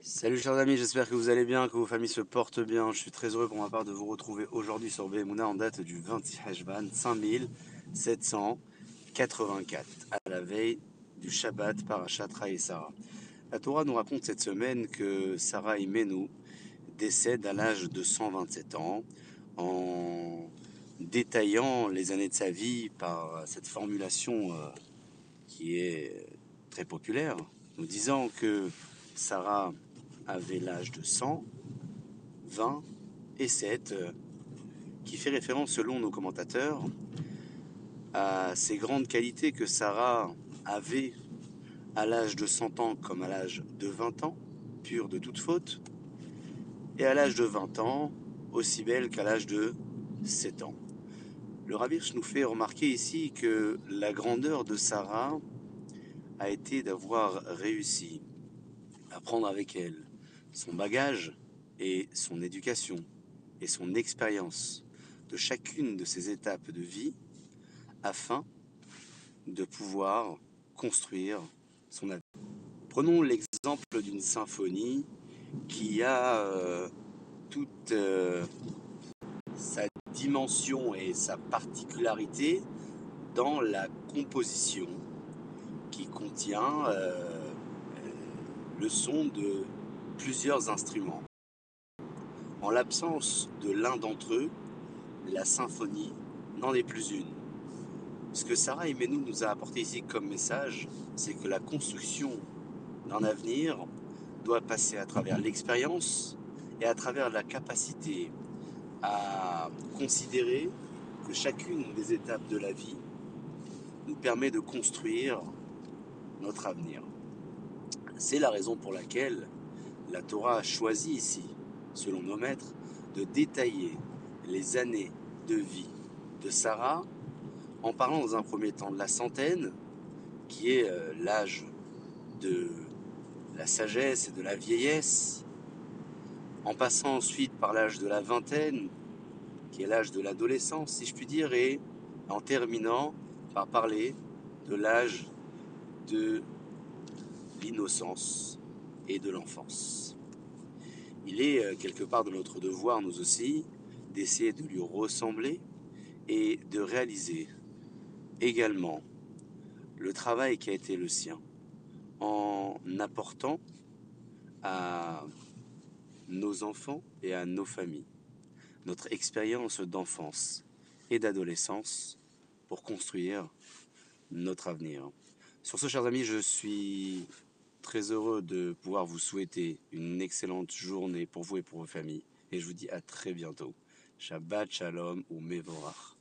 Salut chers amis, j'espère que vous allez bien, que vos familles se portent bien. Je suis très heureux pour ma part de vous retrouver aujourd'hui sur Behemuna en date du 26 Hajban 5784, à la veille du Shabbat Parashat et Sarah. La Torah nous raconte cette semaine que Sarah Imenu décède à l'âge de 127 ans en détaillant les années de sa vie par cette formulation euh, qui est très populaire, nous disant que Sarah avait l'âge de 100, 20 et 7, euh, qui fait référence selon nos commentateurs à ces grandes qualités que Sarah avait à l'âge de 100 ans comme à l'âge de 20 ans, pure de toute faute, et à l'âge de 20 ans, aussi belle qu'à l'âge de 7 ans. Le Ravirch nous fait remarquer ici que la grandeur de Sarah a été d'avoir réussi à prendre avec elle son bagage et son éducation et son expérience de chacune de ces étapes de vie afin de pouvoir construire son avenir. Prenons l'exemple d'une symphonie qui a euh, toute euh, sa dimension et sa particularité dans la composition qui contient euh, le son de plusieurs instruments. En l'absence de l'un d'entre eux, la symphonie n'en est plus une. Ce que Sarah Imenou nous a apporté ici comme message, c'est que la construction d'un avenir doit passer à travers l'expérience et à travers la capacité à considérer que chacune des étapes de la vie nous permet de construire notre avenir. C'est la raison pour laquelle la Torah a choisi ici, selon nos maîtres, de détailler les années de vie de Sarah en parlant dans un premier temps de la centaine, qui est euh, l'âge de la sagesse et de la vieillesse, en passant ensuite par l'âge de la vingtaine, qui est l'âge de l'adolescence, si je puis dire, et en terminant par parler de l'âge de l'innocence et de l'enfance. Il est euh, quelque part de notre devoir, nous aussi, d'essayer de lui ressembler et de réaliser également le travail qui a été le sien en apportant à nos enfants et à nos familles notre expérience d'enfance et d'adolescence pour construire notre avenir. Sur ce, chers amis, je suis très heureux de pouvoir vous souhaiter une excellente journée pour vous et pour vos familles. Et je vous dis à très bientôt. Shabbat Shalom ou Mevorach.